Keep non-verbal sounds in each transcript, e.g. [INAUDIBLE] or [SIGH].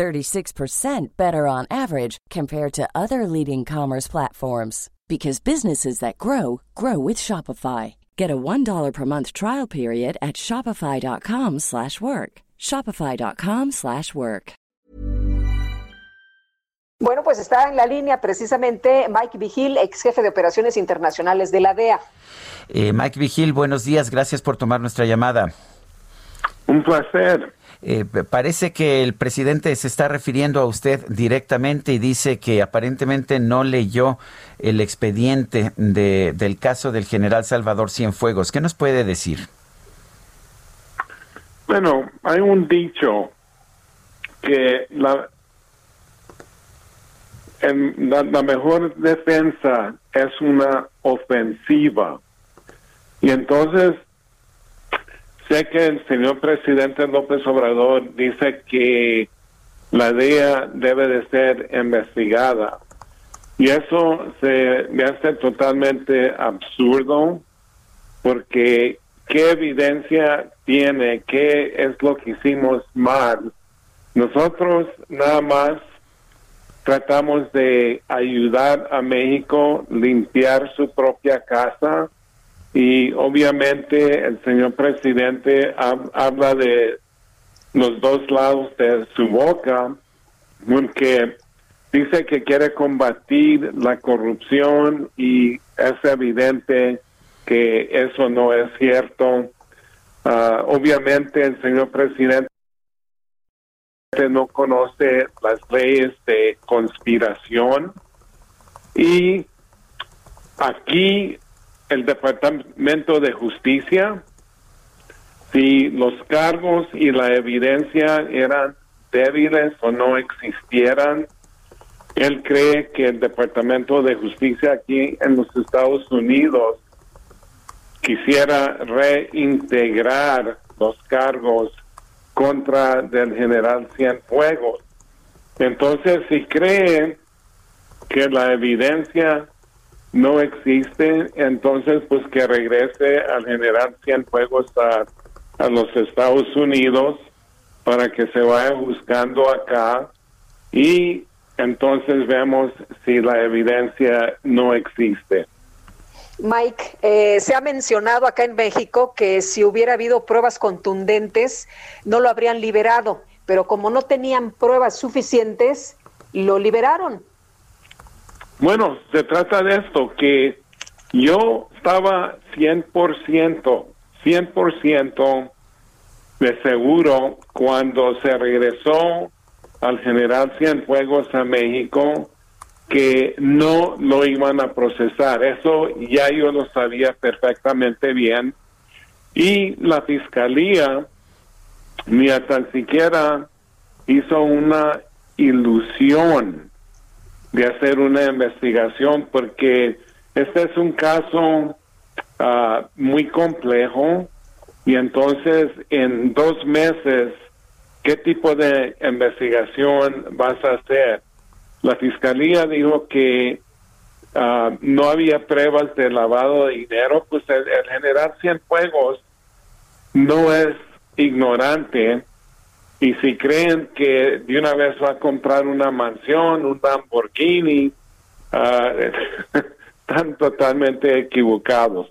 36% better on average compared to other leading commerce platforms because businesses that grow grow with Shopify. Get a $1 per month trial period at shopify.com/work. shopify.com/work. Bueno, pues está en la línea precisamente Mike Vigil, ex jefe de operaciones internacionales de la DEA. Eh, Mike Vigil, buenos días, gracias por tomar nuestra llamada. Un placer. Eh, parece que el presidente se está refiriendo a usted directamente y dice que aparentemente no leyó el expediente de, del caso del general Salvador Cienfuegos. ¿Qué nos puede decir? Bueno, hay un dicho que la, la mejor defensa es una ofensiva. Y entonces Sé que el señor presidente López Obrador dice que la DEA debe de ser investigada. Y eso se me hace totalmente absurdo porque qué evidencia tiene, qué es lo que hicimos mal. Nosotros nada más tratamos de ayudar a México limpiar su propia casa y obviamente el señor presidente habla de los dos lados de su boca, porque dice que quiere combatir la corrupción y es evidente que eso no es cierto. Ah, obviamente el señor presidente no conoce las leyes de conspiración y aquí el Departamento de Justicia, si los cargos y la evidencia eran débiles o no existieran, él cree que el Departamento de Justicia aquí en los Estados Unidos quisiera reintegrar los cargos contra del general Cienfuegos. Entonces, si cree que la evidencia no existe, entonces pues que regrese al general Cienfuegos a, a los Estados Unidos para que se vaya buscando acá y entonces vemos si la evidencia no existe. Mike, eh, se ha mencionado acá en México que si hubiera habido pruebas contundentes, no lo habrían liberado, pero como no tenían pruebas suficientes, lo liberaron. Bueno, se trata de esto, que yo estaba 100%, 100% de seguro cuando se regresó al general Cienfuegos a México que no lo iban a procesar. Eso ya yo lo sabía perfectamente bien. Y la fiscalía ni tan siquiera hizo una ilusión de hacer una investigación porque este es un caso ah, muy complejo y entonces en dos meses, ¿qué tipo de investigación vas a hacer? La fiscalía dijo que ah, no había pruebas de lavado de dinero, pues el, el general Cienfuegos no es ignorante y si creen que de una vez va a comprar una mansión, un Lamborghini, uh, [LAUGHS] están totalmente equivocados.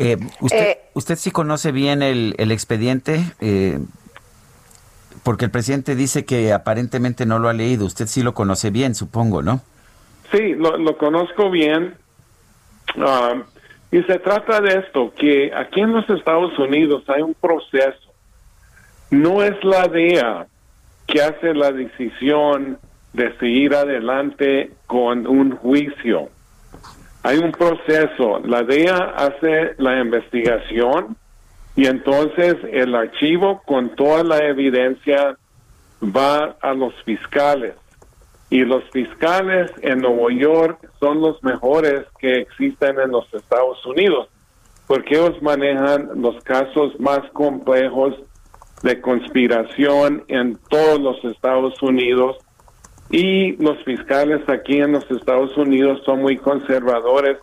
Eh, usted, eh, ¿Usted sí conoce bien el, el expediente? Eh, porque el presidente dice que aparentemente no lo ha leído. Usted sí lo conoce bien, supongo, ¿no? Sí, lo, lo conozco bien. Uh, y se trata de esto, que aquí en los Estados Unidos hay un proceso no es la DEA que hace la decisión de seguir adelante con un juicio. Hay un proceso. La DEA hace la investigación y entonces el archivo con toda la evidencia va a los fiscales. y los fiscales en Nueva York son los mejores que existen en los Estados Unidos, porque ellos manejan los casos más complejos de conspiración en todos los Estados Unidos y los fiscales aquí en los Estados Unidos son muy conservadores.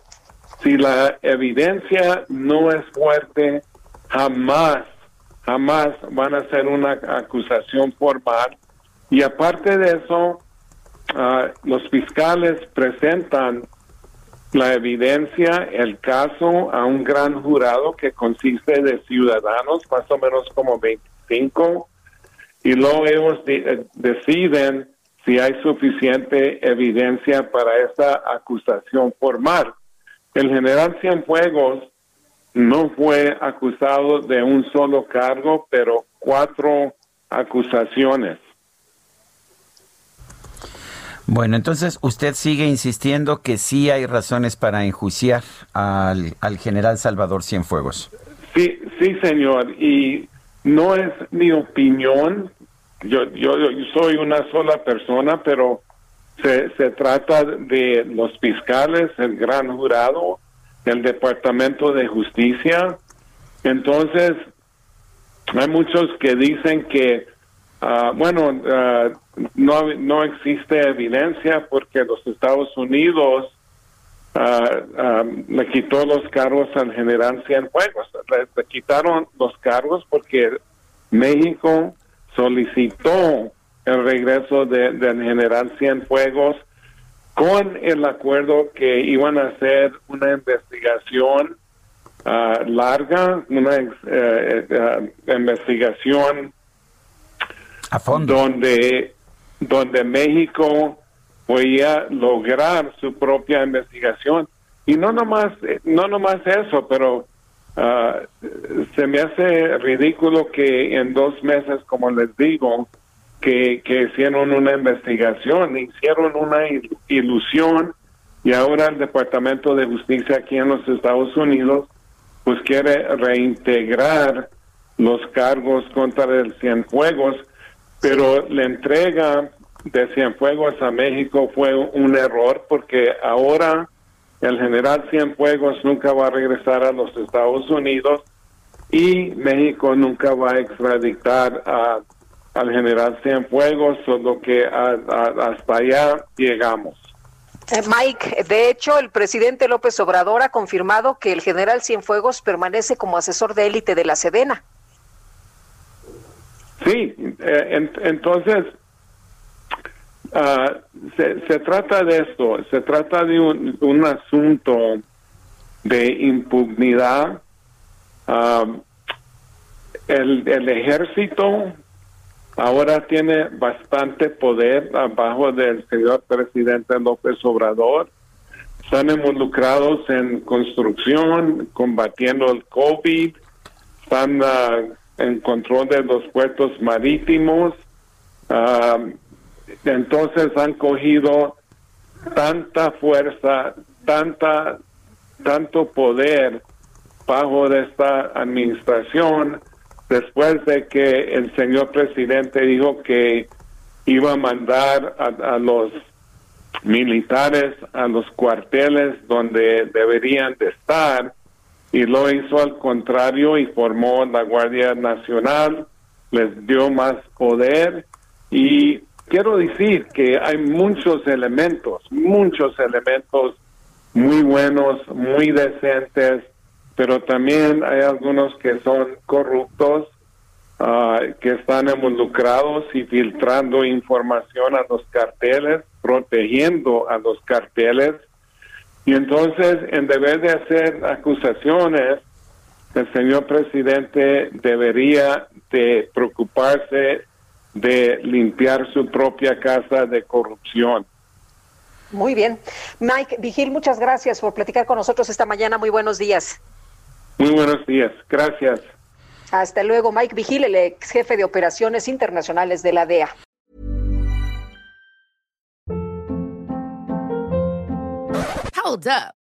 Si la evidencia no es fuerte, jamás, jamás van a hacer una acusación formal. Y aparte de eso, ah, los fiscales presentan la evidencia, el caso a un gran jurado que consiste de ciudadanos, más o menos como 25, y luego ellos eh, deciden si hay suficiente evidencia para esta acusación formal. El general Cienfuegos no fue acusado de un solo cargo, pero cuatro acusaciones. Bueno, entonces usted sigue insistiendo que sí hay razones para enjuiciar al, al general Salvador Cienfuegos. Sí, sí, señor. Y no es mi opinión, yo, yo, soy una sola persona, pero se, trata de los fiscales, el gran jurado, el Departamento de Justicia. Entonces, hay muchos que dicen que, ah, bueno, ah, no, no existe evidencia porque los Estados Unidos uh, le quitó los cargos al general Cienfuegos. le quitaron los cargos porque México solicitó el regreso de, del general Cienfuegos con el acuerdo que iban a hacer una investigación ah, larga, una eh, investigación a fondo. donde donde México podía lograr su propia investigación. Y no nomás no nomás eso, pero Ah, se me hace ridículo que en dos meses, como les digo, que, que hicieron una investigación, hicieron una ilusión y ahora el Departamento de Justicia aquí en los Estados Unidos pues quiere reintegrar los cargos contra el Cienfuegos, pero la entrega de Cienfuegos a México fue un error porque ahora el general Cienfuegos nunca va a regresar a los Estados Unidos y México nunca va a extraditar a, al general Cienfuegos, solo que hasta allá llegamos. Eh, Mike, de hecho, el presidente López Obrador ha confirmado que el general Cienfuegos permanece como asesor de élite de la Sedena. Sí, eh, entonces Ah, se, trata de esto, se trata de un, asunto de impunidad. Ah, el, el ejército ahora tiene bastante poder abajo del señor presidente López Obrador. Están involucrados en construcción, combatiendo el COVID, están ah, en control de los puertos marítimos. Entonces han cogido tanta fuerza, tanta, tanto poder bajo de esta administración después de que el señor presidente dijo que iba a mandar a, los militares a los cuarteles donde deberían de estar y lo hizo al contrario y formó la Guardia Nacional, les dio más poder y quiero decir que hay muchos elementos, muchos elementos muy buenos, muy decentes, pero también hay algunos que son corruptos, ah, que están involucrados y filtrando información a los carteles, protegiendo a los carteles. Y entonces, en vez de hacer acusaciones, el señor presidente debería de preocuparse de limpiar su propia casa de corrupción. Muy bien. Mike Vigil, muchas gracias por platicar con nosotros esta mañana. Muy buenos días. Muy buenos días. Gracias. Hasta luego, Mike Vigil, el ex jefe de operaciones internacionales de la DEA. Hold up.